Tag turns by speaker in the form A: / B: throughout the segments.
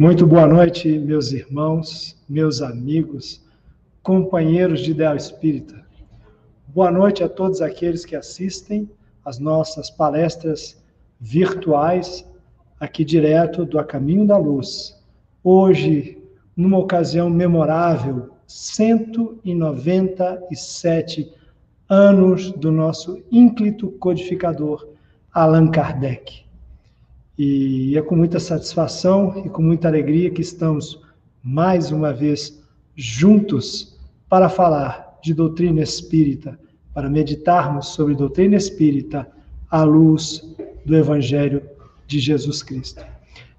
A: Muito boa noite, meus irmãos, meus amigos, companheiros de Ideal Espírita. Boa noite a todos aqueles que assistem às nossas palestras virtuais aqui direto do A Caminho da Luz. Hoje, numa ocasião memorável, 197 anos do nosso ínclito codificador Allan Kardec. E é com muita satisfação e com muita alegria que estamos mais uma vez juntos para falar de doutrina espírita, para meditarmos sobre doutrina espírita à luz do Evangelho de Jesus Cristo.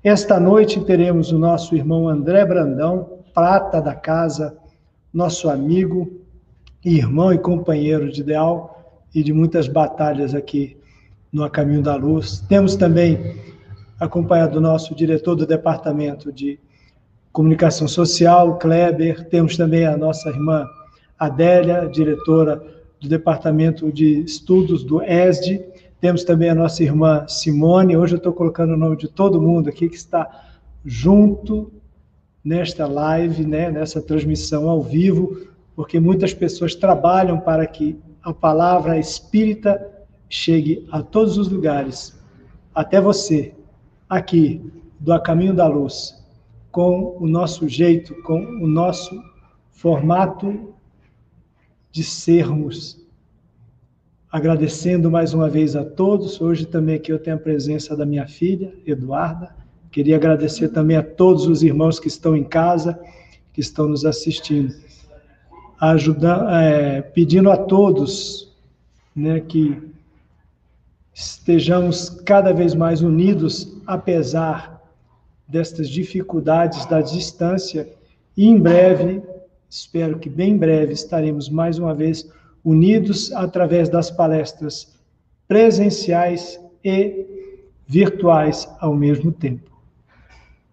A: Esta noite teremos o nosso irmão André Brandão, prata da casa, nosso amigo, irmão e companheiro de ideal e de muitas batalhas aqui no A Caminho da Luz. Temos também acompanhado o nosso diretor do Departamento de Comunicação Social, Kleber. Temos também a nossa irmã Adélia, diretora do Departamento de Estudos do ESD. Temos também a nossa irmã Simone. Hoje eu estou colocando o nome de todo mundo aqui que está junto nesta live, né, nessa transmissão ao vivo, porque muitas pessoas trabalham para que a palavra espírita chegue a todos os lugares, até você, aqui do A Caminho da Luz, com o nosso jeito, com o nosso formato de sermos. Agradecendo mais uma vez a todos. Hoje também aqui eu tenho a presença da minha filha, Eduarda. Queria agradecer também a todos os irmãos que estão em casa, que estão nos assistindo. Ajudando, é, pedindo a todos né, que estejamos cada vez mais unidos, apesar destas dificuldades da distância, e em breve, espero que bem breve, estaremos mais uma vez unidos através das palestras presenciais e virtuais ao mesmo tempo.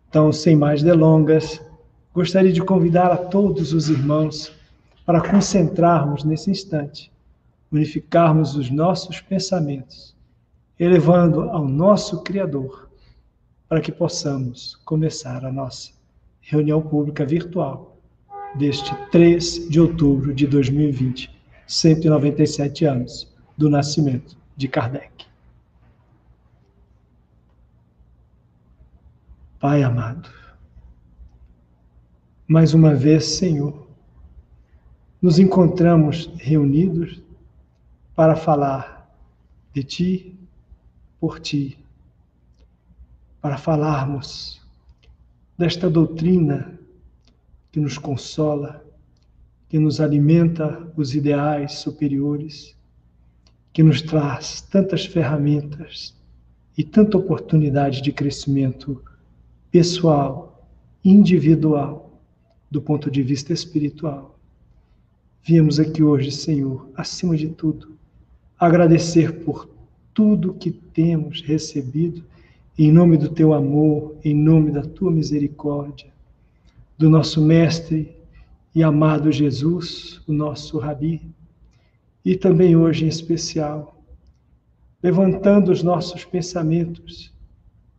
A: Então, sem mais delongas, gostaria de convidar a todos os irmãos para concentrarmos nesse instante, unificarmos os nossos pensamentos elevando ao nosso Criador, para que possamos começar a nossa reunião pública virtual deste 3 de outubro de 2020, 197 anos do nascimento de Kardec. Pai amado, mais uma vez, Senhor, nos encontramos reunidos para falar de Ti, por ti, para falarmos desta doutrina que nos consola, que nos alimenta os ideais superiores, que nos traz tantas ferramentas e tanta oportunidade de crescimento pessoal, individual, do ponto de vista espiritual. Viemos aqui hoje, Senhor, acima de tudo, agradecer por tudo que temos recebido em nome do teu amor, em nome da tua misericórdia, do nosso mestre e amado Jesus, o nosso rabi, e também hoje em especial, levantando os nossos pensamentos,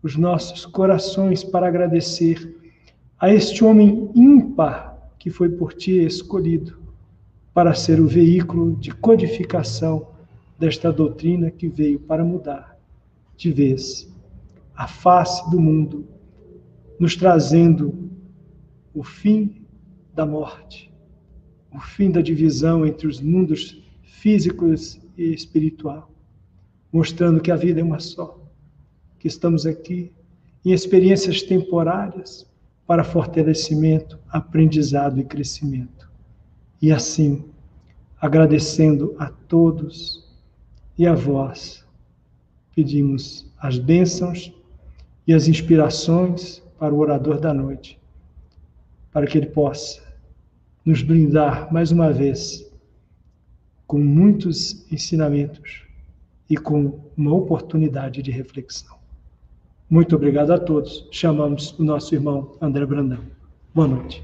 A: os nossos corações para agradecer a este homem ímpar que foi por ti escolhido para ser o veículo de codificação desta doutrina que veio para mudar de vez a face do mundo, nos trazendo o fim da morte, o fim da divisão entre os mundos físicos e espiritual, mostrando que a vida é uma só, que estamos aqui em experiências temporárias para fortalecimento, aprendizado e crescimento. E assim, agradecendo a todos e a vós pedimos as bênçãos e as inspirações para o orador da noite, para que ele possa nos brindar mais uma vez com muitos ensinamentos e com uma oportunidade de reflexão. Muito obrigado a todos. Chamamos o nosso irmão André Brandão. Boa noite.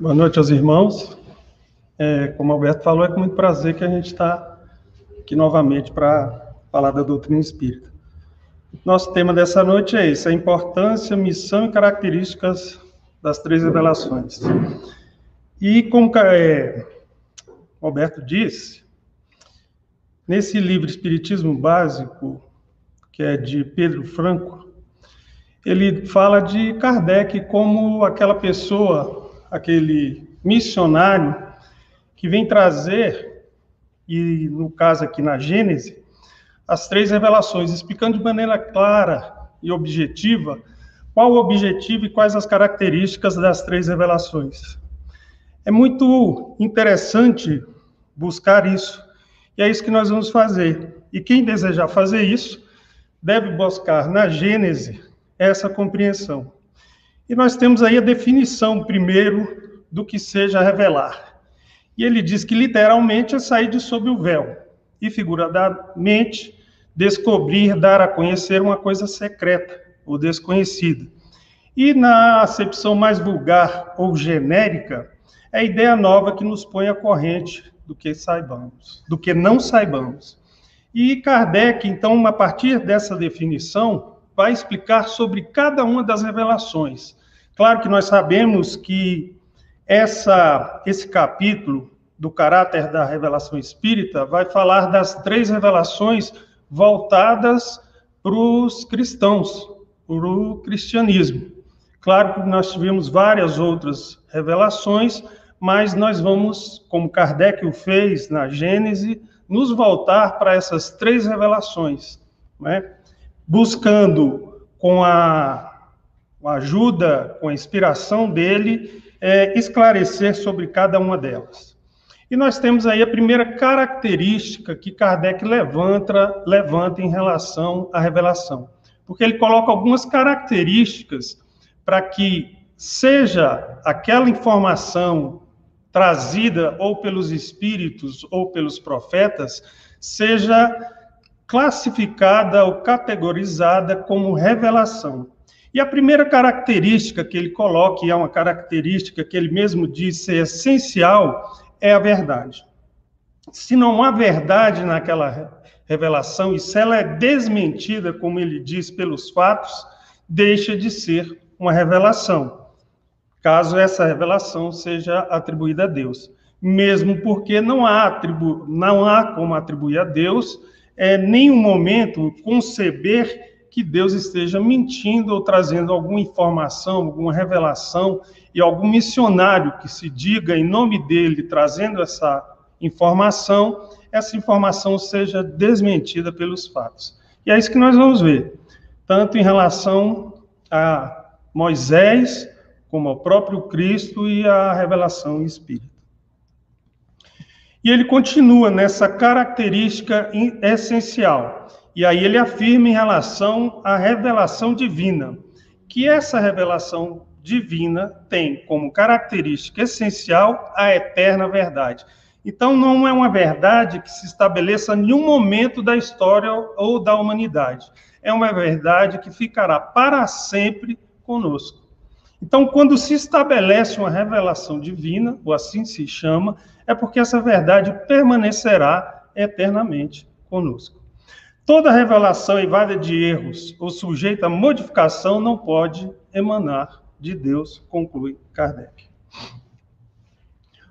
B: Boa noite aos irmãos. É, como o Alberto falou, é com muito prazer que a gente está aqui novamente para falar da doutrina espírita. Nosso tema dessa noite é esse: a importância, missão e características das três revelações. E como é, Alberto disse, nesse livro Espiritismo Básico, que é de Pedro Franco, ele fala de Kardec como aquela pessoa, aquele missionário que vem trazer, e no caso aqui na Gênese, as três revelações, explicando de maneira clara e objetiva qual o objetivo e quais as características das três revelações. É muito interessante buscar isso, e é isso que nós vamos fazer. E quem desejar fazer isso, deve buscar na Gênese essa compreensão. E nós temos aí a definição, primeiro, do que seja revelar. E ele diz que literalmente é sair de sob o véu, e figuradamente, descobrir, dar a conhecer uma coisa secreta ou desconhecida. E na acepção mais vulgar ou genérica, é a ideia nova que nos põe à corrente do que saibamos, do que não saibamos. E Kardec, então, a partir dessa definição, vai explicar sobre cada uma das revelações. Claro que nós sabemos que essa, esse capítulo do caráter da revelação espírita vai falar das três revelações voltadas para os cristãos, para o cristianismo. Claro que nós tivemos várias outras revelações, mas nós vamos, como Kardec o fez na Gênese, nos voltar para essas três revelações, né? buscando com a, com a, ajuda, com a inspiração dele, é, esclarecer sobre cada uma delas. E nós temos aí a primeira característica que Kardec levanta, levanta em relação à revelação, porque ele coloca algumas características para que seja aquela informação trazida ou pelos espíritos ou pelos profetas, seja classificada ou categorizada como revelação. E a primeira característica que ele coloca, e é uma característica que ele mesmo diz ser essencial, é a verdade. Se não há verdade naquela revelação, e se ela é desmentida, como ele diz, pelos fatos, deixa de ser uma revelação caso essa revelação seja atribuída a Deus. Mesmo porque não há, não há como atribuir a Deus é, nenhum momento conceber que Deus esteja mentindo ou trazendo alguma informação, alguma revelação, e algum missionário que se diga em nome dele trazendo essa informação, essa informação seja desmentida pelos fatos. E é isso que nós vamos ver, tanto em relação a Moisés, como ao próprio Cristo e a revelação espírita. E ele continua nessa característica essencial. E aí ele afirma em relação à revelação divina, que essa revelação divina tem como característica essencial a eterna verdade. Então não é uma verdade que se estabeleça em nenhum momento da história ou da humanidade. É uma verdade que ficará para sempre conosco. Então, quando se estabelece uma revelação divina, ou assim se chama, é porque essa verdade permanecerá eternamente conosco. Toda revelação evada de erros ou sujeita a modificação não pode emanar de Deus, conclui Kardec.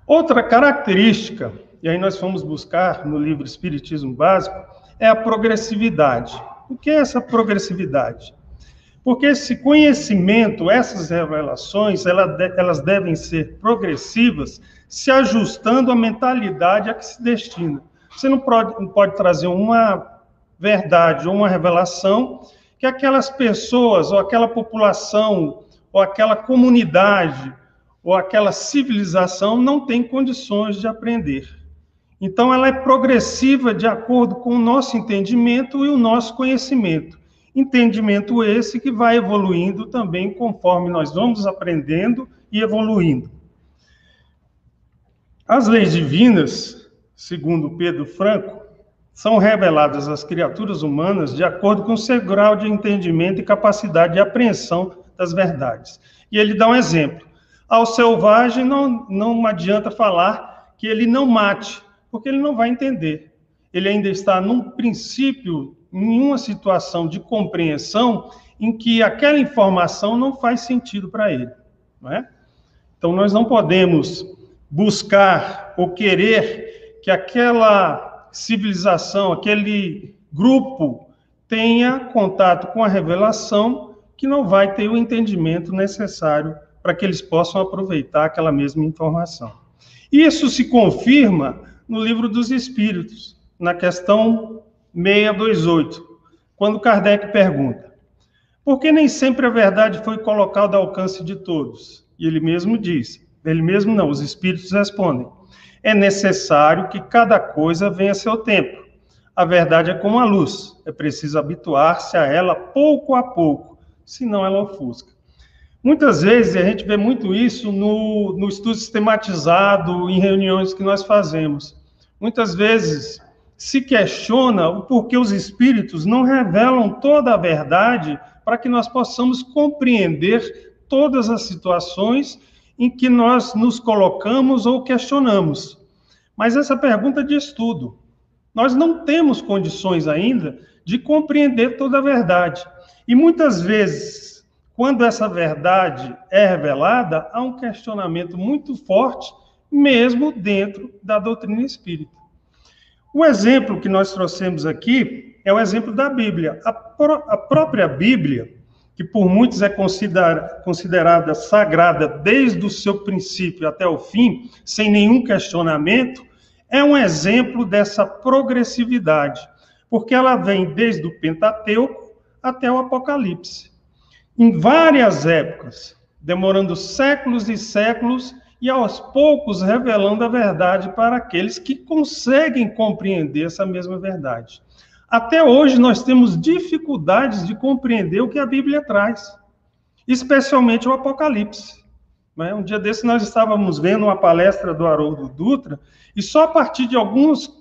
B: Outra característica, e aí nós fomos buscar no livro Espiritismo Básico, é a progressividade. O que é essa progressividade? Porque esse conhecimento, essas revelações, elas devem ser progressivas, se ajustando à mentalidade a que se destina. Você não pode trazer uma verdade ou uma revelação que aquelas pessoas, ou aquela população, ou aquela comunidade, ou aquela civilização não tem condições de aprender. Então, ela é progressiva de acordo com o nosso entendimento e o nosso conhecimento. Entendimento esse que vai evoluindo também conforme nós vamos aprendendo e evoluindo. As leis divinas, segundo Pedro Franco, são reveladas às criaturas humanas de acordo com seu grau de entendimento e capacidade de apreensão das verdades. E ele dá um exemplo. Ao selvagem não, não adianta falar que ele não mate, porque ele não vai entender. Ele ainda está num princípio, em uma situação de compreensão em que aquela informação não faz sentido para ele, não é? Então nós não podemos buscar ou querer que aquela civilização, aquele grupo tenha contato com a revelação que não vai ter o entendimento necessário para que eles possam aproveitar aquela mesma informação. Isso se confirma no livro dos Espíritos, na questão 628, quando Kardec pergunta: por que nem sempre a verdade foi colocada ao alcance de todos? E ele mesmo diz: ele mesmo não, os Espíritos respondem: é necessário que cada coisa venha a seu tempo. A verdade é como a luz, é preciso habituar-se a ela pouco a pouco, senão ela ofusca. Muitas vezes, a gente vê muito isso no, no estudo sistematizado, em reuniões que nós fazemos. Muitas vezes se questiona o porquê os espíritos não revelam toda a verdade para que nós possamos compreender todas as situações em que nós nos colocamos ou questionamos. Mas essa pergunta é de estudo. Nós não temos condições ainda de compreender toda a verdade. E muitas vezes, quando essa verdade é revelada, há um questionamento muito forte, mesmo dentro da doutrina espírita. O exemplo que nós trouxemos aqui é o exemplo da Bíblia. A, pró a própria Bíblia, que por muitos é considerada, sagrada desde o seu princípio até o fim, sem nenhum questionamento, é um exemplo dessa progressividade, porque ela vem desde o Pentateuco até o Apocalipse. Em várias épocas, demorando séculos e séculos, e aos poucos revelando a verdade para aqueles que conseguem compreender essa mesma verdade. Até hoje nós temos dificuldades de compreender o que a Bíblia traz, especialmente o Apocalipse. Né? Um dia desse nós estávamos vendo uma palestra do Haroldo Dutra, e só a partir de algumas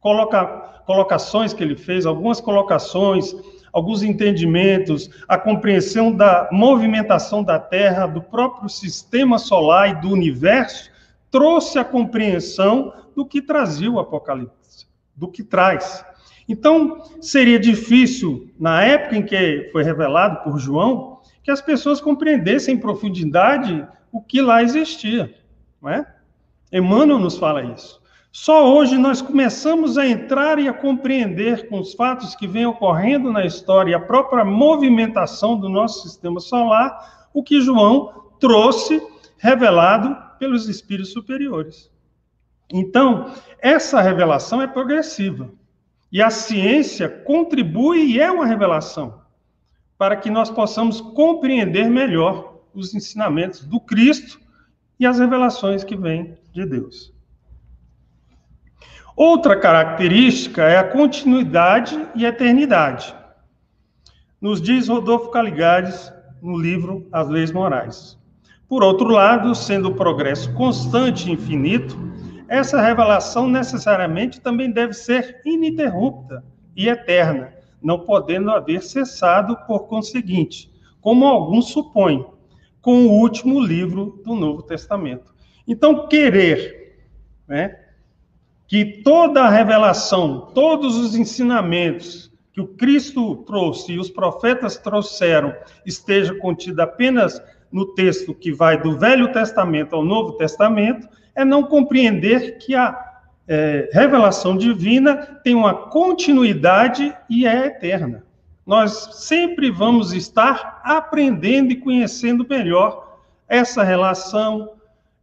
B: coloca, colocações que ele fez, algumas colocações, alguns entendimentos, a compreensão da movimentação da Terra, do próprio sistema solar e do universo, trouxe a compreensão do que trazia o Apocalipse, do que traz. Então, seria difícil, na época em que foi revelado por João, que as pessoas compreendessem em profundidade o que lá existia, não é? Emmanuel nos fala isso. Só hoje nós começamos a entrar e a compreender com os fatos que vêm ocorrendo na história e a própria movimentação do nosso sistema solar, o que João trouxe revelado pelos espíritos superiores. Então, essa revelação é progressiva. E a ciência contribui e é uma revelação para que nós possamos compreender melhor os ensinamentos do Cristo e as revelações que vêm de Deus. Outra característica é a continuidade e eternidade. Nos diz Rodolfo Caligares no livro As Leis Morais. Por outro lado, sendo o progresso constante e infinito, essa revelação necessariamente também deve ser ininterrupta e eterna, não podendo haver cessado por conseguinte, como alguns supõem, com o último livro do Novo Testamento. Então, querer né, que toda a revelação, todos os ensinamentos que o Cristo trouxe e os profetas trouxeram esteja contida apenas no texto que vai do Velho Testamento ao Novo Testamento, é não compreender que a é, revelação divina tem uma continuidade e é eterna nós sempre vamos estar aprendendo e conhecendo melhor essa relação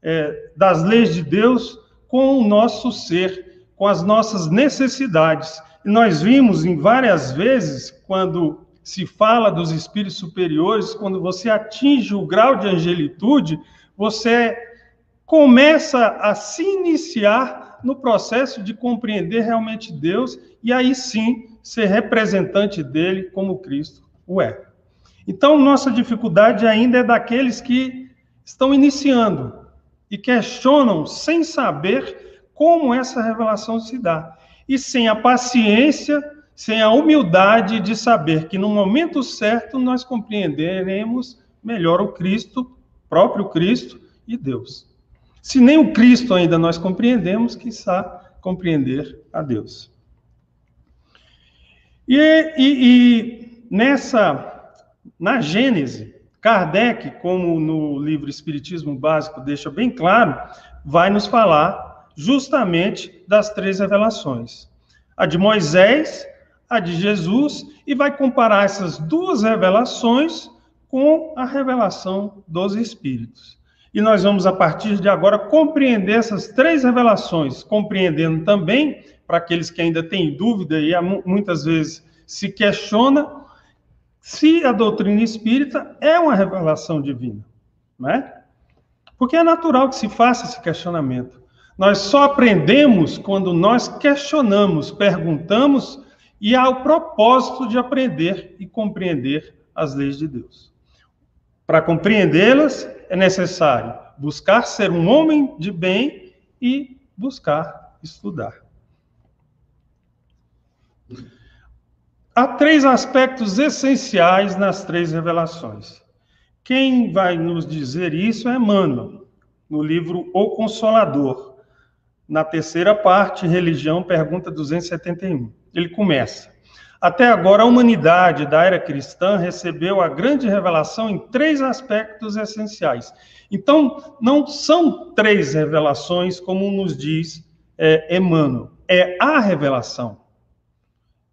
B: é, das leis de Deus com o nosso ser, com as nossas necessidades. E nós vimos em várias vezes, quando se fala dos espíritos superiores, quando você atinge o grau de angelitude, você começa a se iniciar no processo de compreender realmente Deus, e aí sim ser representante dele como Cristo o é. Então, nossa dificuldade ainda é daqueles que estão iniciando e questionam sem saber como essa revelação se dá. E sem a paciência, sem a humildade de saber que no momento certo nós compreenderemos melhor o Cristo, próprio Cristo e Deus. Se nem o Cristo ainda nós compreendemos, que está compreender a Deus. E, e, e nessa, na Gênese, Kardec, como no livro Espiritismo Básico deixa bem claro, vai nos falar justamente das três revelações: a de Moisés, a de Jesus, e vai comparar essas duas revelações com a revelação dos Espíritos. E nós vamos, a partir de agora, compreender essas três revelações, compreendendo também, para aqueles que ainda têm dúvida e muitas vezes se questiona, se a doutrina espírita é uma revelação divina, não é? Porque é natural que se faça esse questionamento. Nós só aprendemos quando nós questionamos, perguntamos e há o propósito de aprender e compreender as leis de Deus. Para compreendê-las, é necessário buscar ser um homem de bem e buscar estudar. Há três aspectos essenciais nas três revelações. Quem vai nos dizer isso é Emmanuel, no livro O Consolador, na terceira parte, Religião, pergunta 271. Ele começa: até agora, a humanidade da era cristã recebeu a grande revelação em três aspectos essenciais. Então, não são três revelações, como nos diz é, Emmanuel, é a revelação.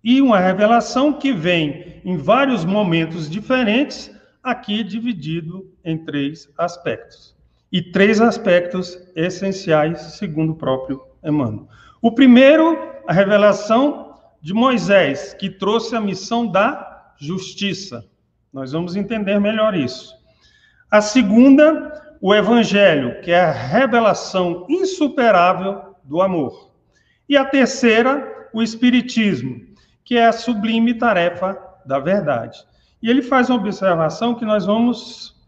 B: E uma revelação que vem em vários momentos diferentes, aqui dividido em três aspectos. E três aspectos essenciais, segundo o próprio Emmanuel. O primeiro, a revelação de Moisés, que trouxe a missão da justiça. Nós vamos entender melhor isso. A segunda, o evangelho, que é a revelação insuperável do amor. E a terceira, o espiritismo, que é a sublime tarefa da verdade. E ele faz uma observação que nós vamos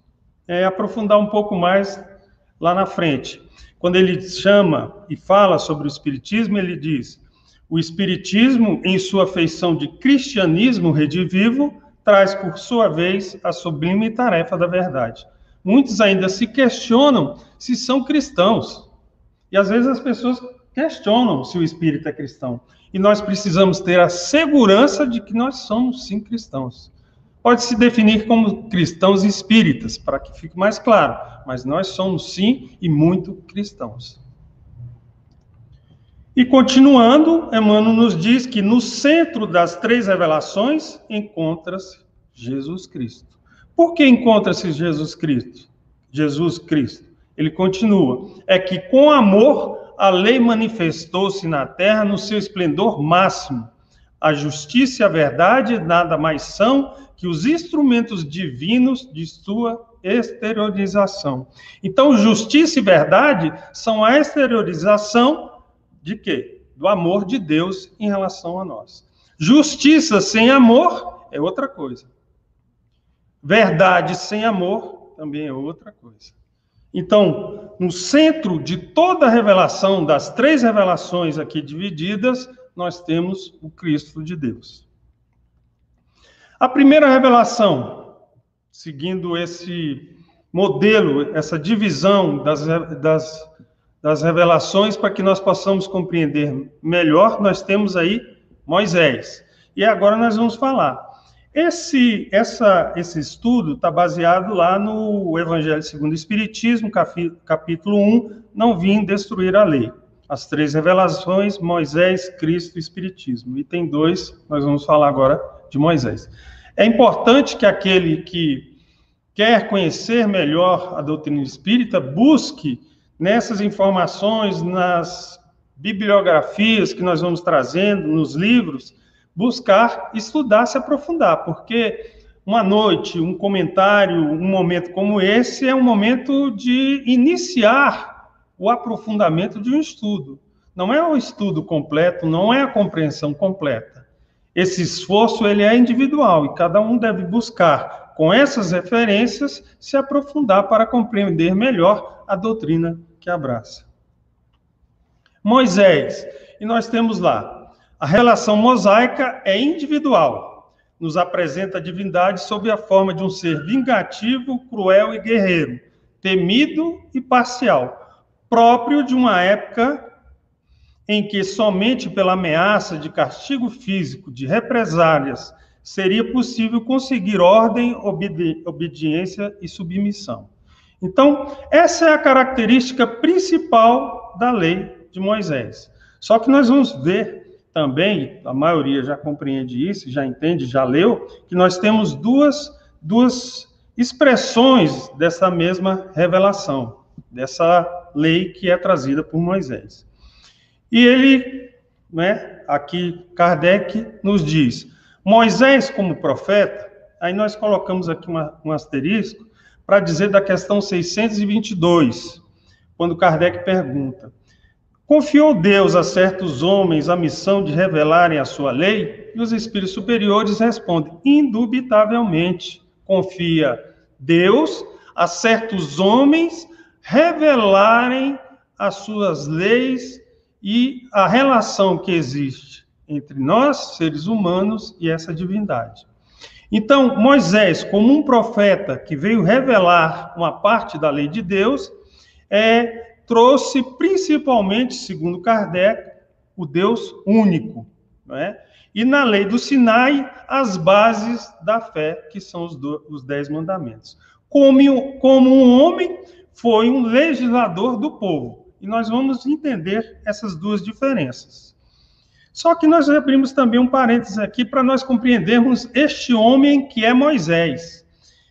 B: é, aprofundar um pouco mais lá na frente. Quando ele chama e fala sobre o espiritismo, ele diz: o Espiritismo, em sua feição de cristianismo redivivo, traz, por sua vez, a sublime tarefa da verdade. Muitos ainda se questionam se são cristãos. E às vezes as pessoas questionam se o espírito é cristão. E nós precisamos ter a segurança de que nós somos sim cristãos. Pode se definir como cristãos espíritas, para que fique mais claro, mas nós somos sim e muito cristãos. E continuando, Emmanuel nos diz que no centro das três revelações encontra-se Jesus Cristo. Por que encontra-se Jesus Cristo? Jesus Cristo. Ele continua: é que com amor a lei manifestou-se na terra no seu esplendor máximo. A justiça e a verdade nada mais são que os instrumentos divinos de sua exteriorização. Então, justiça e verdade são a exteriorização de quê? Do amor de Deus em relação a nós. Justiça sem amor é outra coisa. Verdade sem amor também é outra coisa. Então, no centro de toda a revelação, das três revelações aqui divididas, nós temos o Cristo de Deus. A primeira revelação, seguindo esse modelo, essa divisão das, das das revelações para que nós possamos compreender melhor, nós temos aí Moisés. E agora nós vamos falar. Esse, essa, esse estudo está baseado lá no Evangelho segundo o Espiritismo, capítulo 1, não vim destruir a lei. As três revelações, Moisés, Cristo e Espiritismo. E tem dois, nós vamos falar agora de Moisés. É importante que aquele que quer conhecer melhor a doutrina espírita busque nessas informações, nas bibliografias que nós vamos trazendo, nos livros, buscar estudar, se aprofundar, porque uma noite, um comentário, um momento como esse é um momento de iniciar o aprofundamento de um estudo. Não é um estudo completo, não é a compreensão completa. Esse esforço ele é individual e cada um deve buscar com essas referências se aprofundar para compreender melhor a doutrina que abraça. Moisés, e nós temos lá, a relação mosaica é individual, nos apresenta a divindade sob a forma de um ser vingativo, cruel e guerreiro, temido e parcial, próprio de uma época em que somente pela ameaça de castigo físico, de represálias, seria possível conseguir ordem, obedi obediência e submissão. Então, essa é a característica principal da lei de Moisés. Só que nós vamos ver também, a maioria já compreende isso, já entende, já leu, que nós temos duas, duas expressões dessa mesma revelação, dessa lei que é trazida por Moisés. E ele, né, aqui Kardec nos diz: Moisés, como profeta, aí nós colocamos aqui uma, um asterisco para dizer da questão 622, quando Kardec pergunta: Confiou Deus a certos homens a missão de revelarem a sua lei? E os espíritos superiores respondem: indubitavelmente, confia Deus a certos homens revelarem as suas leis e a relação que existe entre nós, seres humanos, e essa divindade. Então, Moisés, como um profeta que veio revelar uma parte da lei de Deus, é, trouxe principalmente, segundo Kardec, o Deus único. Né? E na lei do Sinai, as bases da fé, que são os, do, os dez mandamentos. Como, como um homem, foi um legislador do povo e nós vamos entender essas duas diferenças. Só que nós abrimos também um parênteses aqui para nós compreendermos este homem que é Moisés.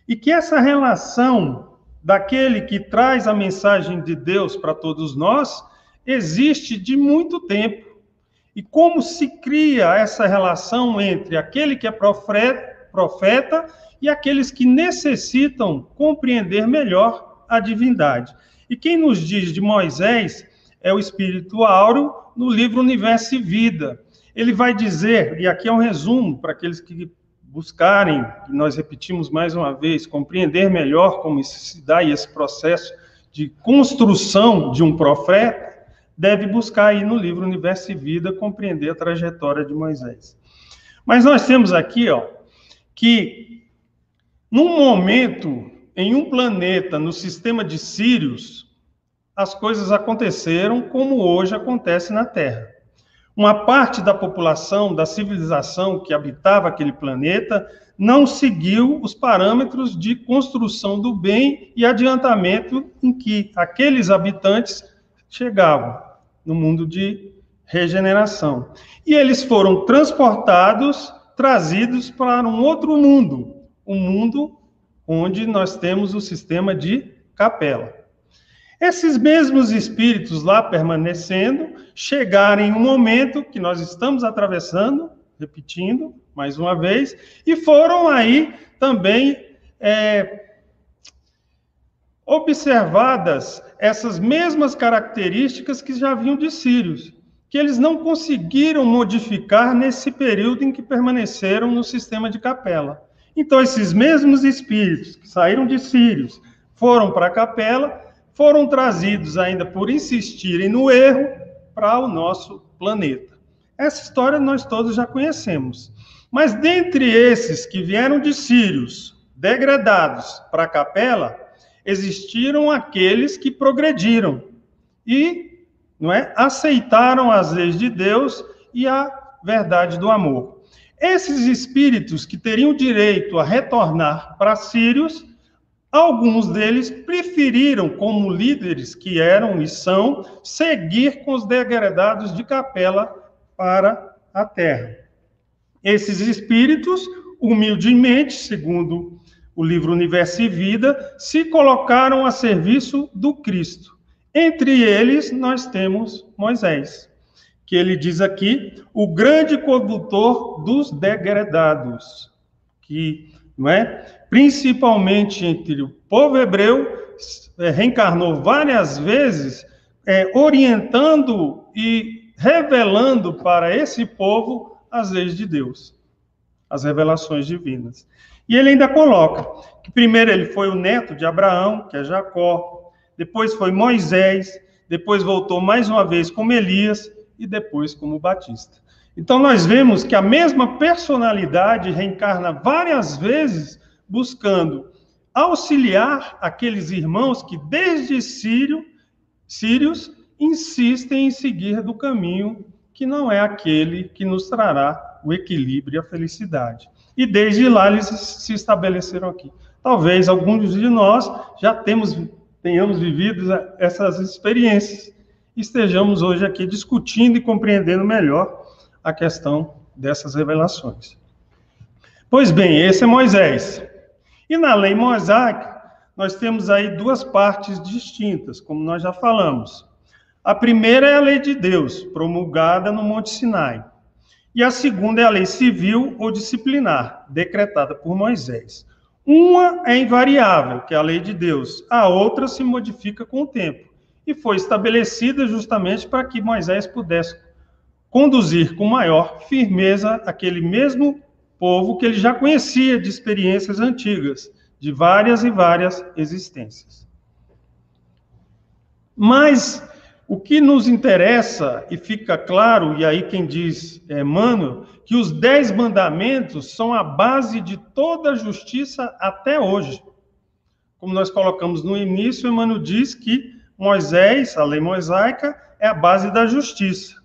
B: E que essa relação daquele que traz a mensagem de Deus para todos nós existe de muito tempo. E como se cria essa relação entre aquele que é profeta e aqueles que necessitam compreender melhor a divindade. E quem nos diz de Moisés é o Espírito Áureo no livro Universo e Vida. Ele vai dizer, e aqui é um resumo para aqueles que buscarem, nós repetimos mais uma vez, compreender melhor como se dá esse processo de construção de um profeta, deve buscar aí no livro Universo e Vida compreender a trajetória de Moisés. Mas nós temos aqui, ó, que num momento em um planeta no sistema de Sírios, as coisas aconteceram como hoje acontece na Terra. Uma parte da população, da civilização que habitava aquele planeta, não seguiu os parâmetros de construção do bem e adiantamento em que aqueles habitantes chegavam no mundo de regeneração. E eles foram transportados, trazidos para um outro mundo, um mundo onde nós temos o sistema de capela. Esses mesmos espíritos lá permanecendo chegaram em um momento que nós estamos atravessando, repetindo mais uma vez, e foram aí também é, observadas essas mesmas características que já vinham de Sírios, que eles não conseguiram modificar nesse período em que permaneceram no sistema de capela. Então, esses mesmos espíritos que saíram de Sírios, foram para a capela, foram trazidos ainda por insistirem no erro para o nosso planeta. Essa história nós todos já conhecemos. Mas dentre esses que vieram de Sírios, degradados para a capela, existiram aqueles que progrediram e não é, aceitaram as leis de Deus e a verdade do amor. Esses espíritos que teriam direito a retornar para Sírios, alguns deles preferiram, como líderes que eram e são, seguir com os degradados de capela para a terra. Esses espíritos, humildemente, segundo o livro Universo e Vida, se colocaram a serviço do Cristo. Entre eles, nós temos Moisés que ele diz aqui, o grande condutor dos degredados, que, não é, principalmente entre o povo hebreu, é, reencarnou várias vezes, é, orientando e revelando para esse povo as leis de Deus, as revelações divinas. E ele ainda coloca que primeiro ele foi o neto de Abraão, que é Jacó, depois foi Moisés, depois voltou mais uma vez como Elias, e depois como Batista. Então nós vemos que a mesma personalidade reencarna várias vezes buscando auxiliar aqueles irmãos que desde Sírio sírios insistem em seguir do caminho que não é aquele que nos trará o equilíbrio e a felicidade. E desde lá eles se estabeleceram aqui. Talvez alguns de nós já temos, tenhamos vivido essas experiências estejamos hoje aqui discutindo e compreendendo melhor a questão dessas revelações. Pois bem, esse é Moisés. E na lei mosaica, nós temos aí duas partes distintas, como nós já falamos. A primeira é a lei de Deus, promulgada no Monte Sinai. E a segunda é a lei civil ou disciplinar, decretada por Moisés. Uma é invariável, que é a lei de Deus, a outra se modifica com o tempo. E foi estabelecida justamente para que Moisés pudesse conduzir com maior firmeza aquele mesmo povo que ele já conhecia de experiências antigas, de várias e várias existências. Mas o que nos interessa, e fica claro, e aí quem diz é Emmanuel, que os dez mandamentos são a base de toda a justiça até hoje. Como nós colocamos no início, Emmanuel diz que Moisés, a lei mosaica, é a base da justiça.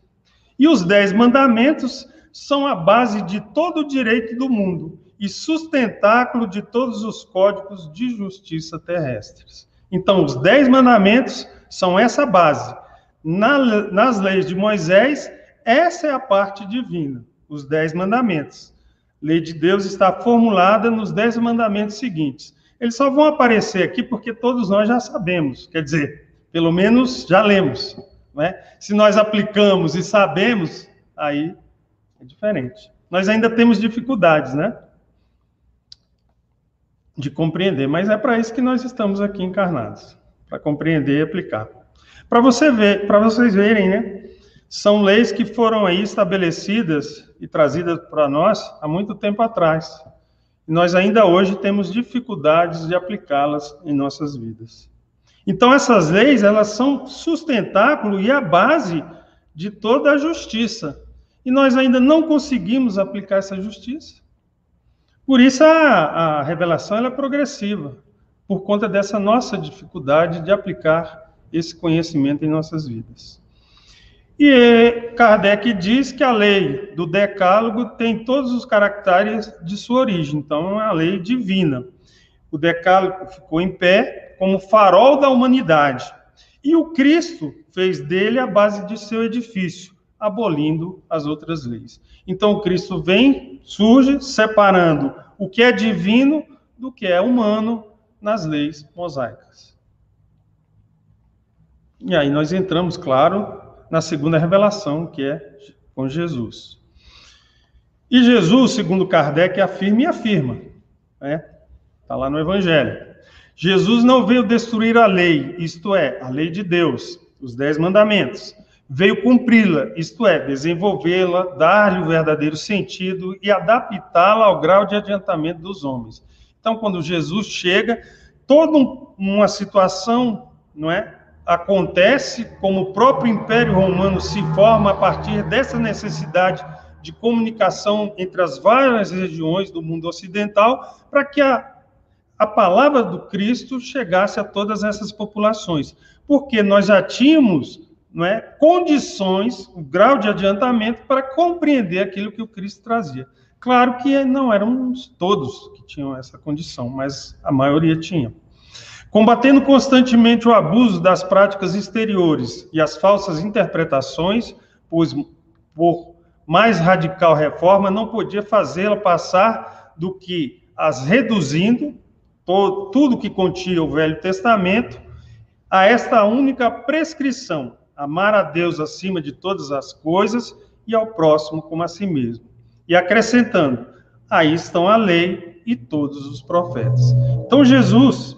B: E os dez mandamentos são a base de todo o direito do mundo e sustentáculo de todos os códigos de justiça terrestres. Então, os dez mandamentos são essa base. Na, nas leis de Moisés, essa é a parte divina, os dez mandamentos. A lei de Deus está formulada nos dez mandamentos seguintes. Eles só vão aparecer aqui porque todos nós já sabemos, quer dizer, pelo menos já lemos. É? Se nós aplicamos e sabemos, aí é diferente. Nós ainda temos dificuldades, né? De compreender, mas é para isso que nós estamos aqui encarnados para compreender e aplicar. Para você ver, para vocês verem, né? São leis que foram aí estabelecidas e trazidas para nós há muito tempo atrás. E nós ainda hoje temos dificuldades de aplicá-las em nossas vidas. Então, essas leis, elas são sustentáculo e a base de toda a justiça. E nós ainda não conseguimos aplicar essa justiça. Por isso, a, a revelação é progressiva, por conta dessa nossa dificuldade de aplicar esse conhecimento em nossas vidas. E Kardec diz que a lei do Decálogo tem todos os caracteres de sua origem, então é a lei divina. O Decálogo ficou em pé como farol da humanidade. E o Cristo fez dele a base de seu edifício, abolindo as outras leis. Então Cristo vem, surge, separando o que é divino do que é humano nas leis mosaicas. E aí nós entramos, claro, na segunda revelação, que é com Jesus. E Jesus, segundo Kardec, afirma e afirma. Está né? Tá lá no Evangelho. Jesus não veio destruir a lei, isto é, a lei de Deus, os dez mandamentos. Veio cumpri-la, isto é, desenvolvê-la, dar-lhe o verdadeiro sentido e adaptá-la ao grau de adiantamento dos homens. Então, quando Jesus chega, toda uma situação, não é, acontece como o próprio Império Romano se forma a partir dessa necessidade de comunicação entre as várias regiões do mundo ocidental, para que a a palavra do Cristo chegasse a todas essas populações, porque nós já tínhamos não é, condições, o grau de adiantamento para compreender aquilo que o Cristo trazia. Claro que não eram todos que tinham essa condição, mas a maioria tinha. Combatendo constantemente o abuso das práticas exteriores e as falsas interpretações, pois por mais radical reforma não podia fazê-la passar do que as reduzindo todo, tudo que continha o Velho Testamento, a esta única prescrição: amar a Deus acima de todas as coisas e ao próximo como a si mesmo. E acrescentando: aí estão a lei e todos os profetas. Então, Jesus,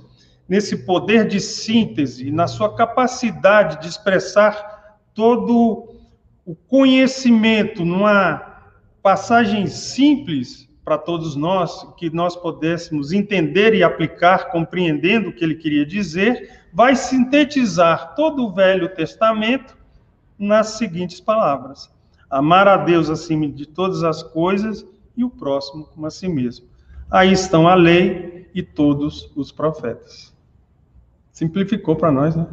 B: nesse poder de síntese, na sua capacidade de expressar todo o conhecimento numa passagem simples, para todos nós, que nós pudéssemos entender e aplicar, compreendendo o que ele queria dizer, vai sintetizar todo o Velho Testamento nas seguintes palavras: amar a Deus acima de todas as coisas e o próximo como a si mesmo. Aí estão a lei e todos os profetas. Simplificou para nós, né?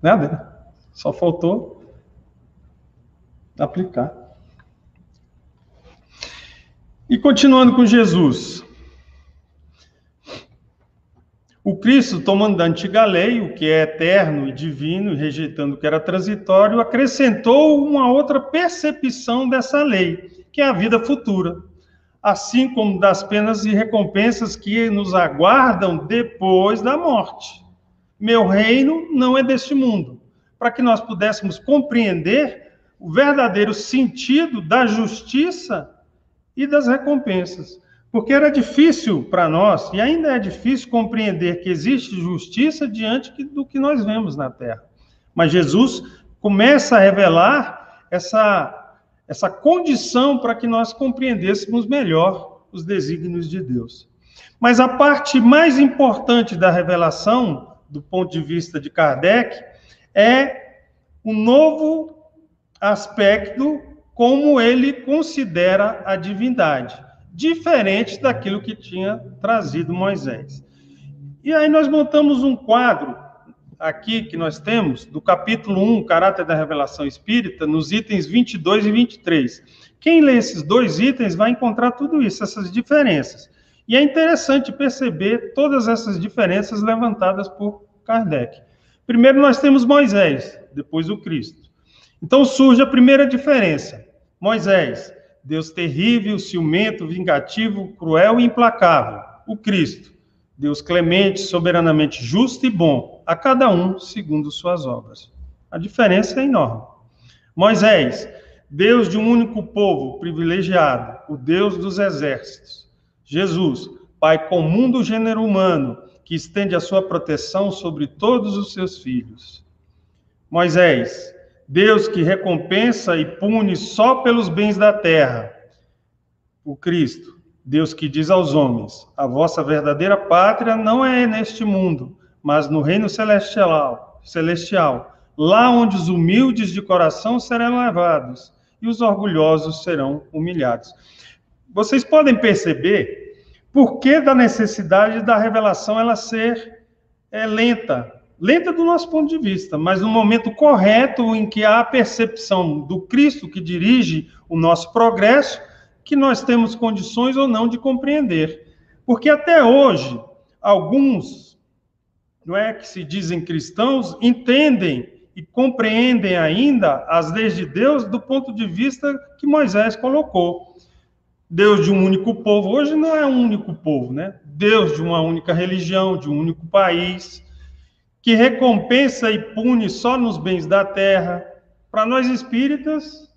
B: Nada. Só faltou aplicar. E continuando com Jesus. O Cristo, tomando da antiga lei, o que é eterno e divino, e rejeitando o que era transitório, acrescentou uma outra percepção dessa lei, que é a vida futura, assim como das penas e recompensas que nos aguardam depois da morte. Meu reino não é deste mundo, para que nós pudéssemos compreender o verdadeiro sentido da justiça e das recompensas. Porque era difícil para nós, e ainda é difícil compreender que existe justiça diante do que nós vemos na terra. Mas Jesus começa a revelar essa, essa condição para que nós compreendêssemos melhor os desígnios de Deus. Mas a parte mais importante da revelação, do ponto de vista de Kardec, é o novo aspecto como ele considera a divindade diferente daquilo que tinha trazido Moisés. E aí nós montamos um quadro aqui que nós temos, do capítulo 1, Caráter da Revelação Espírita, nos itens 22 e 23. Quem lê esses dois itens vai encontrar tudo isso, essas diferenças. E é interessante perceber todas essas diferenças levantadas por Kardec. Primeiro nós temos Moisés, depois o Cristo. Então surge a primeira diferença. Moisés, Deus terrível, ciumento, vingativo, cruel e implacável. O Cristo, Deus clemente, soberanamente justo e bom, a cada um segundo suas obras. A diferença é enorme. Moisés, Deus de um único povo privilegiado, o Deus dos exércitos. Jesus, Pai comum do gênero humano, que estende a sua proteção sobre todos os seus filhos. Moisés, Deus que recompensa e pune só pelos bens da terra. O Cristo, Deus que diz aos homens: a vossa verdadeira pátria não é neste mundo, mas no reino celestial, celestial, lá onde os humildes de coração serão levados e os orgulhosos serão humilhados. Vocês podem perceber por que da necessidade da revelação ela ser é, lenta, lenta do nosso ponto de vista, mas no momento correto em que há a percepção do Cristo que dirige o nosso progresso, que nós temos condições ou não de compreender. Porque até hoje, alguns, não é que se dizem cristãos, entendem e compreendem ainda as leis de Deus do ponto de vista que Moisés colocou. Deus de um único povo, hoje não é um único povo, né? Deus de uma única religião, de um único país, que recompensa e pune só nos bens da terra. Para nós espíritas,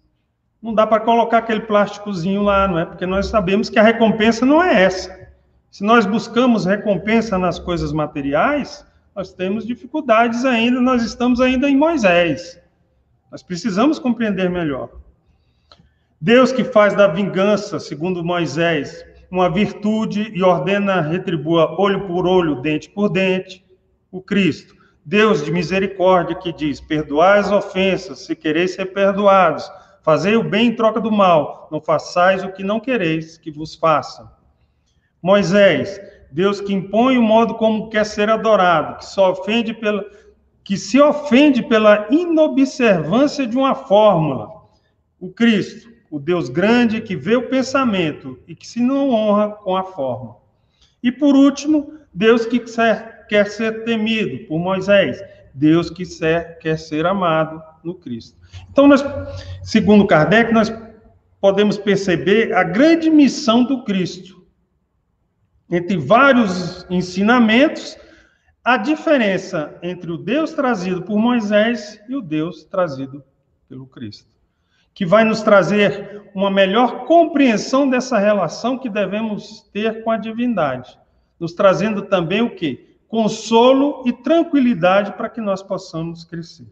B: não dá para colocar aquele plásticozinho lá, não é? Porque nós sabemos que a recompensa não é essa. Se nós buscamos recompensa nas coisas materiais, nós temos dificuldades ainda, nós estamos ainda em Moisés. Nós precisamos compreender melhor. Deus que faz da vingança, segundo Moisés, uma virtude e ordena retribua olho por olho, dente por dente o Cristo. Deus de misericórdia que diz: perdoai as ofensas, se quereis ser perdoados. Fazei o bem em troca do mal, não façais o que não quereis que vos façam. Moisés, Deus que impõe o modo como quer ser adorado, que só ofende pela que se ofende pela inobservância de uma fórmula. O Cristo, o Deus grande que vê o pensamento e que se não honra com a forma. E por último, Deus que quer quer ser temido por Moisés, Deus que quer ser amado no Cristo. Então, nós, segundo Kardec, nós podemos perceber a grande missão do Cristo. Entre vários ensinamentos, a diferença entre o Deus trazido por Moisés e o Deus trazido pelo Cristo. Que vai nos trazer uma melhor compreensão dessa relação que devemos ter com a divindade. Nos trazendo também o quê? Consolo e tranquilidade para que nós possamos crescer.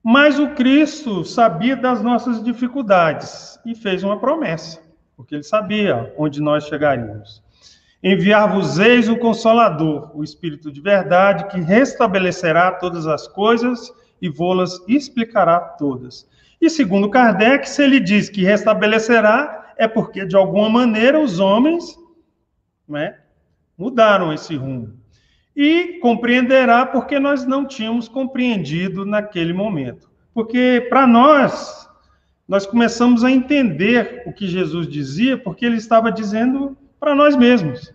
B: Mas o Cristo sabia das nossas dificuldades e fez uma promessa, porque ele sabia onde nós chegaríamos. Enviar-vos-eis o Consolador, o Espírito de verdade, que restabelecerá todas as coisas e vô-las explicará todas. E segundo Kardec, se ele diz que restabelecerá, é porque de alguma maneira os homens né, mudaram esse rumo. E compreenderá porque nós não tínhamos compreendido naquele momento. Porque para nós, nós começamos a entender o que Jesus dizia, porque ele estava dizendo para nós mesmos.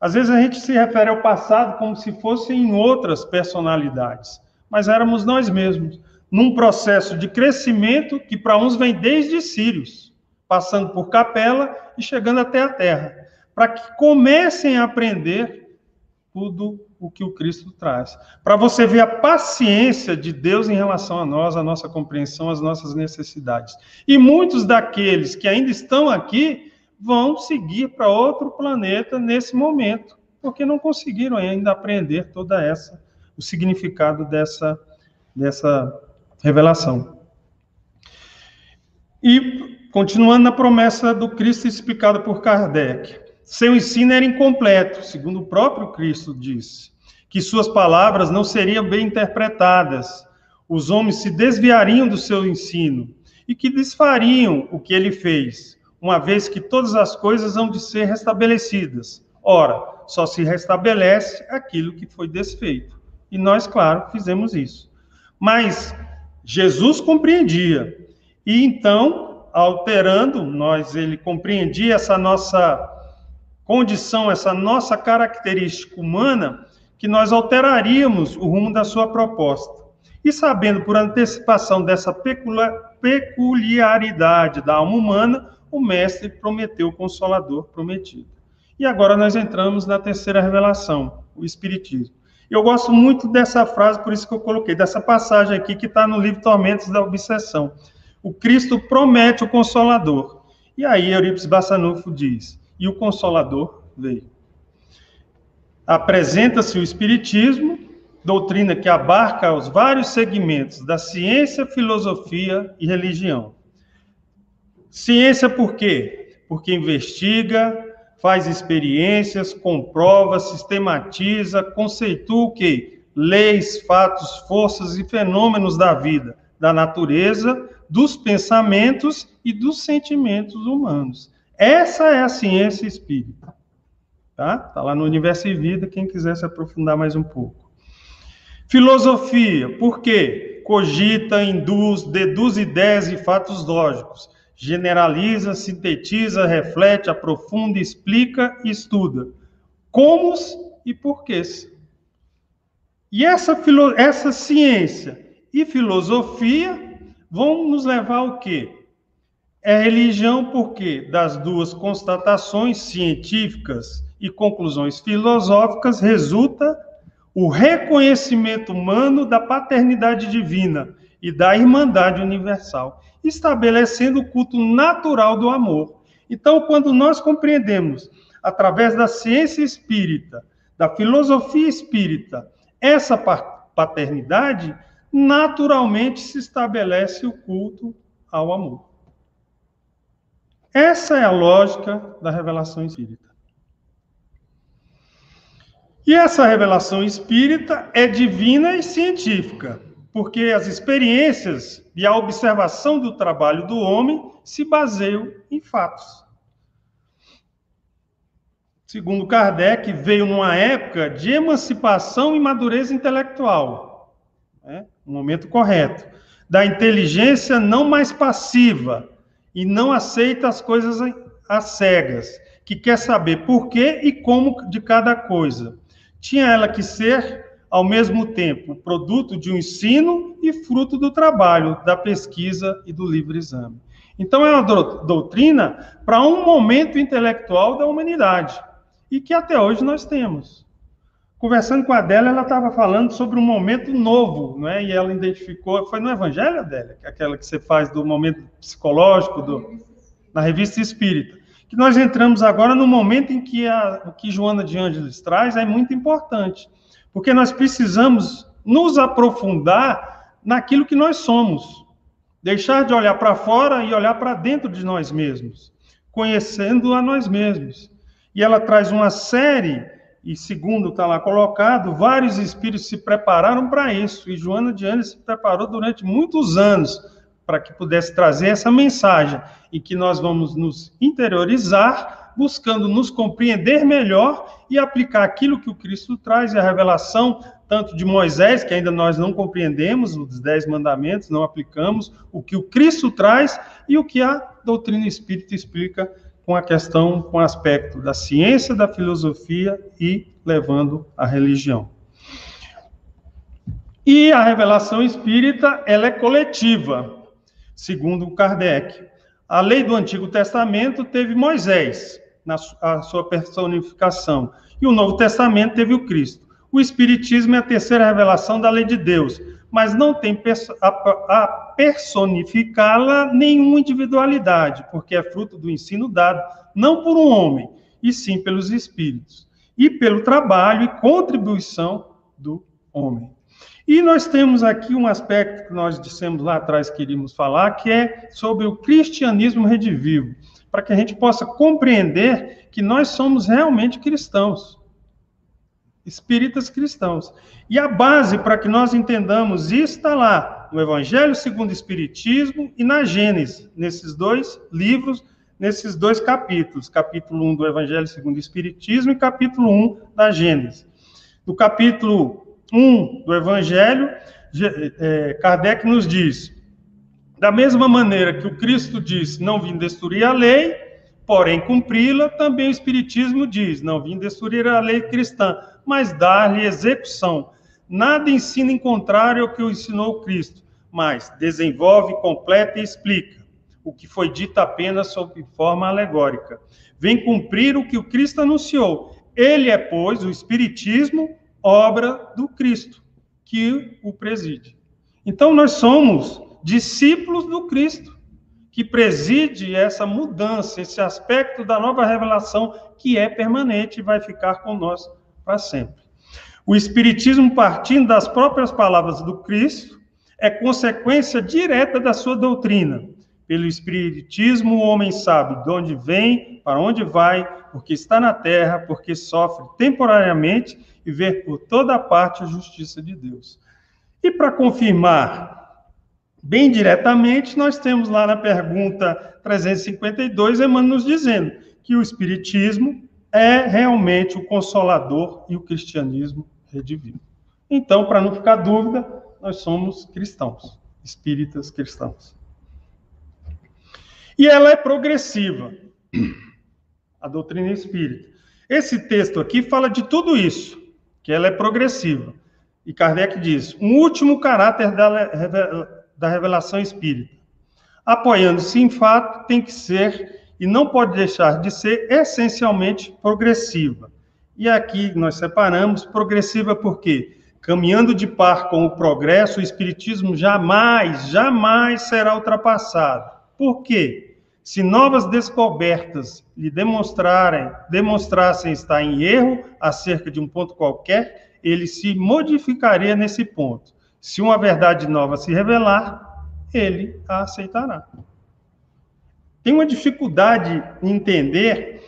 B: Às vezes a gente se refere ao passado como se fossem outras personalidades, mas éramos nós mesmos, num processo de crescimento que para uns vem desde Sírios, passando por Capela e chegando até a Terra, para que comecem a aprender tudo o que o Cristo traz. Para você ver a paciência de Deus em relação a nós, a nossa compreensão, as nossas necessidades. E muitos daqueles que ainda estão aqui vão seguir para outro planeta nesse momento, porque não conseguiram ainda aprender toda essa o significado dessa dessa revelação. E continuando na promessa do Cristo explicada por Kardec, seu ensino era incompleto, segundo o próprio Cristo disse, que suas palavras não seriam bem interpretadas, os homens se desviariam do seu ensino e que desfariam o que ele fez, uma vez que todas as coisas hão de ser restabelecidas. Ora, só se restabelece aquilo que foi desfeito. E nós, claro, fizemos isso. Mas Jesus compreendia. E então, alterando, nós ele compreendia essa nossa condição, essa nossa característica humana, que nós alteraríamos o rumo da sua proposta. E sabendo por antecipação dessa peculiaridade da alma humana, o mestre prometeu o consolador prometido. E agora nós entramos na terceira revelação, o Espiritismo. Eu gosto muito dessa frase, por isso que eu coloquei, dessa passagem aqui que está no livro Tormentos da Obsessão. O Cristo promete o Consolador. E aí Eurípides Bassanufo diz, e o Consolador veio. Apresenta-se o Espiritismo, doutrina que abarca os vários segmentos da ciência, filosofia e religião. Ciência por quê? Porque investiga, faz experiências, comprova, sistematiza, conceitua o quê? Leis, fatos, forças e fenômenos da vida, da natureza, dos pensamentos e dos sentimentos humanos. Essa é a ciência espírita. Tá? Tá lá no Universo e Vida, quem quiser se aprofundar mais um pouco. Filosofia, por quê? Cogita, induz, deduz ideias e fatos lógicos generaliza, sintetiza, reflete, aprofunda, explica e estuda. Como e porquês. E essa, essa ciência e filosofia vão nos levar ao quê? É religião porque das duas constatações científicas e conclusões filosóficas resulta o reconhecimento humano da paternidade divina e da irmandade universal estabelecendo o culto natural do amor. Então, quando nós compreendemos, através da ciência espírita, da filosofia espírita, essa paternidade, naturalmente se estabelece o culto ao amor. Essa é a lógica da revelação espírita. E essa revelação espírita é divina e científica porque as experiências e a observação do trabalho do homem se baseiam em fatos. Segundo Kardec, veio numa época de emancipação e madureza intelectual, né? um momento correto, da inteligência não mais passiva e não aceita as coisas às cegas, que quer saber por que e como de cada coisa. Tinha ela que ser ao mesmo tempo, produto de um ensino e fruto do trabalho, da pesquisa e do livre exame. Então, é uma doutrina para um momento intelectual da humanidade, e que até hoje nós temos. Conversando com a Adélia, ela estava falando sobre um momento novo, não é? e ela identificou, foi no Evangelho, Adélia, aquela que você faz do momento psicológico, do, na revista Espírita, que nós entramos agora no momento em que a, o que Joana de Ângeles traz é muito importante porque nós precisamos nos aprofundar naquilo que nós somos. Deixar de olhar para fora e olhar para dentro de nós mesmos, conhecendo a nós mesmos. E ela traz uma série, e segundo está lá colocado, vários espíritos se prepararam para isso. E Joana de Andes se preparou durante muitos anos para que pudesse trazer essa mensagem, e que nós vamos nos interiorizar buscando nos compreender melhor e aplicar aquilo que o Cristo traz e a revelação tanto de Moisés, que ainda nós não compreendemos, os dez mandamentos, não aplicamos, o que o Cristo traz e o que a doutrina espírita explica com a questão, com o aspecto da ciência, da filosofia e levando a religião. E a revelação espírita, ela é coletiva, segundo Kardec. A lei do Antigo Testamento teve Moisés, na sua personificação, e o Novo Testamento teve o Cristo. O Espiritismo é a terceira revelação da lei de Deus, mas não tem a personificá-la nenhuma individualidade, porque é fruto do ensino dado não por um homem, e sim pelos espíritos, e pelo trabalho e contribuição do homem. E nós temos aqui um aspecto que nós dissemos lá atrás que iríamos falar, que é sobre o cristianismo redivivo, para que a gente possa compreender que nós somos realmente cristãos, espíritas cristãos. E a base para que nós entendamos isso está lá no Evangelho segundo o Espiritismo e na Gênesis, nesses dois livros, nesses dois capítulos, capítulo 1 do Evangelho segundo o Espiritismo e capítulo 1 da Gênesis. No capítulo 1 do Evangelho, é, Kardec nos diz: da mesma maneira que o Cristo disse, não vim destruir a lei, porém cumpri-la, também o Espiritismo diz, não vim destruir a lei cristã, mas dar-lhe execução. Nada ensina em contrário ao que o ensinou Cristo, mas desenvolve, completa e explica o que foi dito apenas sob forma alegórica. Vem cumprir o que o Cristo anunciou. Ele é, pois, o Espiritismo, obra do Cristo, que o preside. Então, nós somos discípulos do Cristo, que preside essa mudança, esse aspecto da nova revelação que é permanente e vai ficar com nós para sempre. O Espiritismo, partindo das próprias palavras do Cristo, é consequência direta da sua doutrina. Pelo Espiritismo, o homem sabe de onde vem, para onde vai, porque está na terra, porque sofre temporariamente e ver por toda parte a justiça de Deus. E para confirmar bem diretamente, nós temos lá na pergunta 352, Emmanuel nos dizendo que o Espiritismo é realmente o consolador e o cristianismo redivivo. Então, para não ficar dúvida, nós somos cristãos, espíritas cristãos. E ela é progressiva, a doutrina espírita. Esse texto aqui fala de tudo isso que ela é progressiva. E Kardec diz: um último caráter da, revelação espírita. Apoiando-se em fato, tem que ser e não pode deixar de ser essencialmente progressiva. E aqui nós separamos progressiva porque, caminhando de par com o progresso, o Espiritismo jamais, jamais será ultrapassado. Por quê? Se novas descobertas lhe demonstrarem, demonstrassem estar em erro acerca de um ponto qualquer, ele se modificaria nesse ponto. Se uma verdade nova se revelar, ele a aceitará. Tem uma dificuldade em entender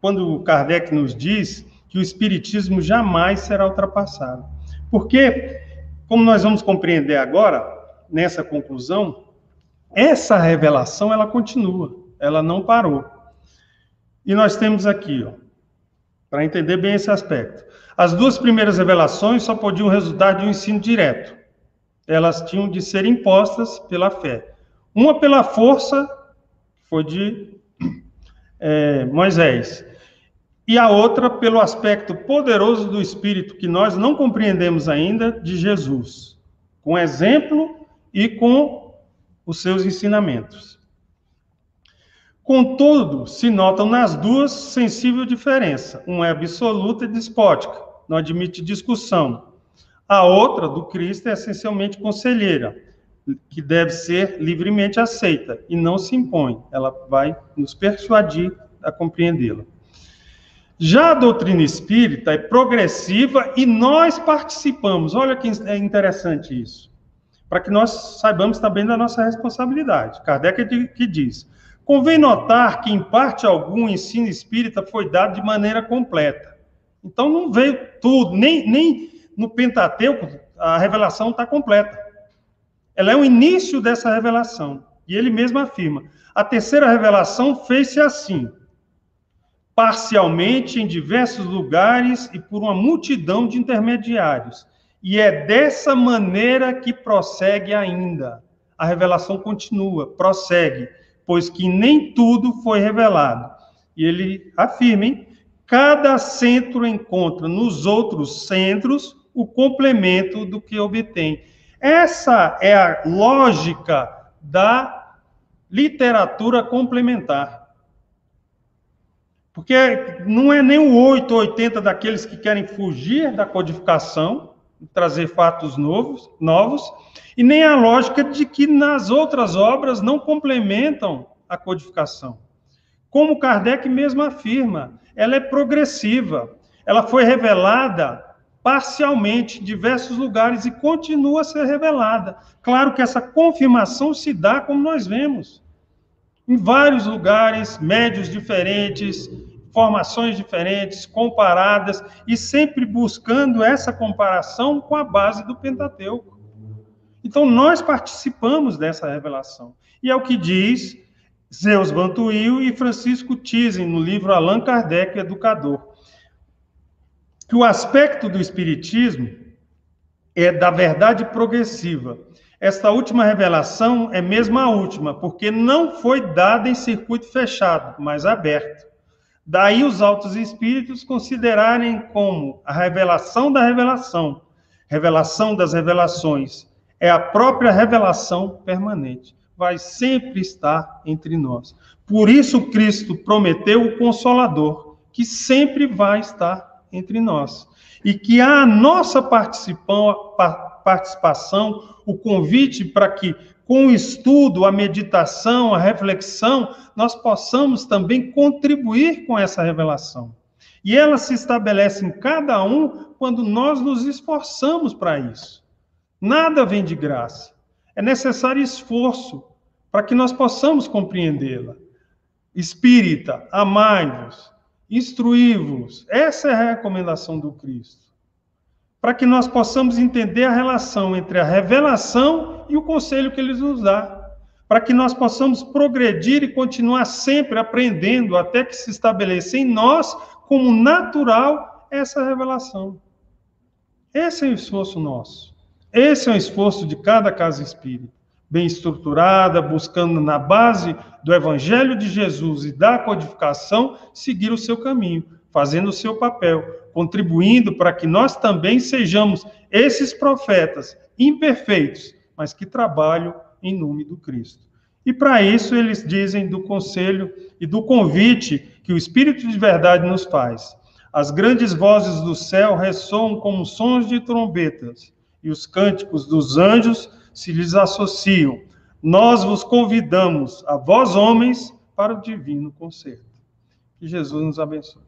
B: quando Kardec nos diz que o espiritismo jamais será ultrapassado. Porque, como nós vamos compreender agora, nessa conclusão, essa revelação, ela continua, ela não parou. E nós temos aqui, ó, para entender bem esse aspecto. As duas primeiras revelações só podiam resultar de um ensino direto. Elas tinham de ser impostas pela fé. Uma pela força, foi de é, Moisés, e a outra pelo aspecto poderoso do Espírito, que nós não compreendemos ainda, de Jesus, com exemplo e com os seus ensinamentos. Contudo, se notam nas duas sensível diferença. Uma é absoluta e despótica, não admite discussão. A outra, do Cristo, é essencialmente conselheira, que deve ser livremente aceita e não se impõe. Ela vai nos persuadir a compreendê-la. Já a doutrina espírita é progressiva e nós participamos. Olha que é interessante isso para que nós saibamos também da nossa responsabilidade. Kardec é que diz: convém notar que, em parte algum, o ensino espírita foi dado de maneira completa. Então, não veio tudo, nem, nem no Pentateuco a revelação está completa. Ela é o início dessa revelação. E ele mesmo afirma: a terceira revelação fez-se assim. parcialmente em diversos lugares e por uma multidão de intermediários. E é dessa maneira que prossegue ainda. A revelação continua, prossegue, pois que nem tudo foi revelado. E ele afirma, hein? cada centro encontra nos outros centros o complemento do que obtém. Essa é a lógica da literatura complementar. Porque não é nem o 8 ou 80 daqueles que querem fugir da codificação, trazer fatos novos, novos, e nem a lógica de que nas outras obras não complementam a codificação. Como Kardec mesmo afirma, ela é progressiva. Ela foi revelada parcialmente em diversos lugares e continua a ser revelada. Claro que essa confirmação se dá como nós vemos em vários lugares, médios diferentes, formações diferentes, comparadas, e sempre buscando essa comparação com a base do Pentateuco. Então, nós participamos dessa revelação. E é o que diz Zeus Bantuil e Francisco Thyssen, no livro Allan Kardec, Educador. Que o aspecto do Espiritismo é da verdade progressiva, esta última revelação é mesmo a última, porque não foi dada em circuito fechado, mas aberto. Daí os altos espíritos considerarem como a revelação da revelação, revelação das revelações, é a própria revelação permanente. Vai sempre estar entre nós. Por isso Cristo prometeu o consolador, que sempre vai estar entre nós. E que a nossa participação, o convite para que, com o estudo, a meditação, a reflexão, nós possamos também contribuir com essa revelação. E ela se estabelece em cada um quando nós nos esforçamos para isso. Nada vem de graça. É necessário esforço para que nós possamos compreendê-la. Espírita, amai-vos, instruí-vos. Essa é a recomendação do Cristo para que nós possamos entender a relação entre a revelação e o conselho que ele nos dá, para que nós possamos progredir e continuar sempre aprendendo até que se estabeleça em nós como natural essa revelação. Esse é o esforço nosso. Esse é o esforço de cada casa espírita, bem estruturada, buscando na base do Evangelho de Jesus e da codificação seguir o seu caminho, fazendo o seu papel, contribuindo para que nós também sejamos esses profetas imperfeitos, mas que trabalham em nome do Cristo. E para isso eles dizem do conselho e do convite que o Espírito de verdade nos faz. As grandes vozes do céu ressoam como sons de trombetas, e os cânticos dos anjos se lhes associam. Nós vos convidamos, a vós homens, para o divino concerto. Que Jesus nos abençoe.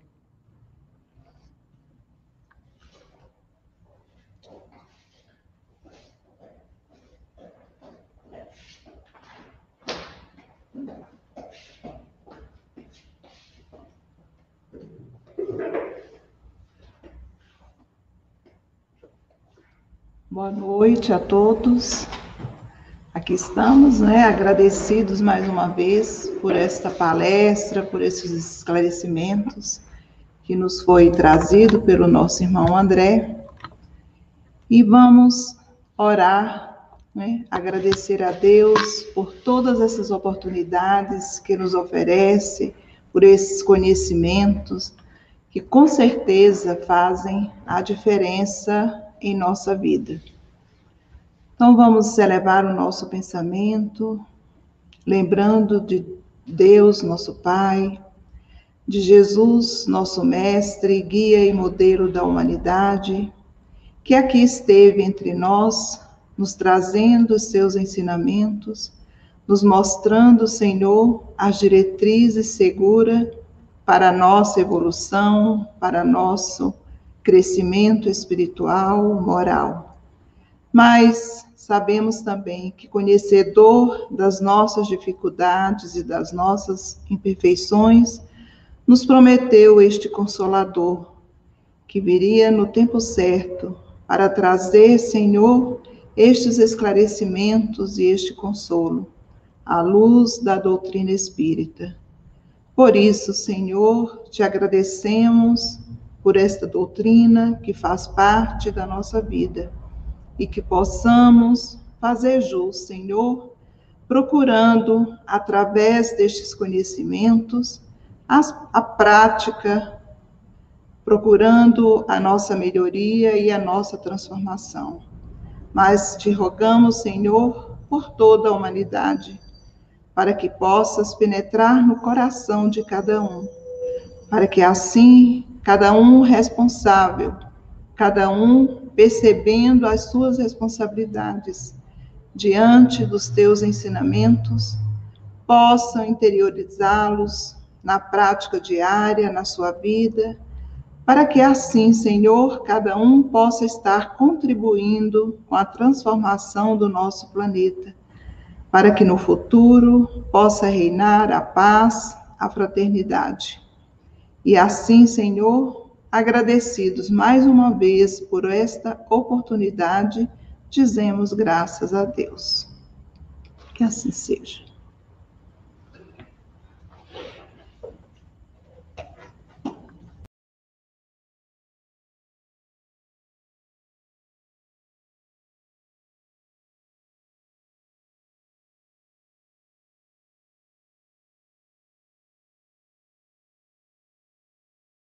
C: Boa noite a todos. Aqui estamos, né, agradecidos mais uma vez por esta palestra, por esses esclarecimentos que nos foi trazido pelo nosso irmão André. E vamos orar, né, agradecer a Deus por todas essas oportunidades que nos oferece, por esses conhecimentos que com certeza fazem a diferença em nossa vida. Então vamos elevar o nosso pensamento, lembrando de Deus, nosso Pai, de Jesus, nosso Mestre, guia e modelo da humanidade, que aqui esteve entre nós, nos trazendo os seus ensinamentos, nos mostrando, Senhor, as diretrizes seguras para a nossa evolução, para nosso crescimento espiritual, moral. Mas sabemos também que, conhecedor das nossas dificuldades e das nossas imperfeições, nos prometeu este Consolador, que viria no tempo certo para trazer, Senhor, estes esclarecimentos e este consolo, à luz da doutrina espírita. Por isso, Senhor, te agradecemos por esta doutrina que faz parte da nossa vida e que possamos fazer jus, Senhor, procurando, através destes conhecimentos, as, a prática, procurando a nossa melhoria e a nossa transformação. Mas te rogamos, Senhor, por toda a humanidade, para que possas penetrar no coração de cada um, para que assim cada um responsável, cada um percebendo as suas responsabilidades diante dos teus ensinamentos, possam interiorizá-los na prática diária, na sua vida, para que assim, Senhor, cada um possa estar contribuindo com a transformação do nosso planeta, para que no futuro possa reinar a paz, a fraternidade. E assim, Senhor, agradecidos mais uma vez por esta oportunidade, dizemos graças a Deus. Que assim seja.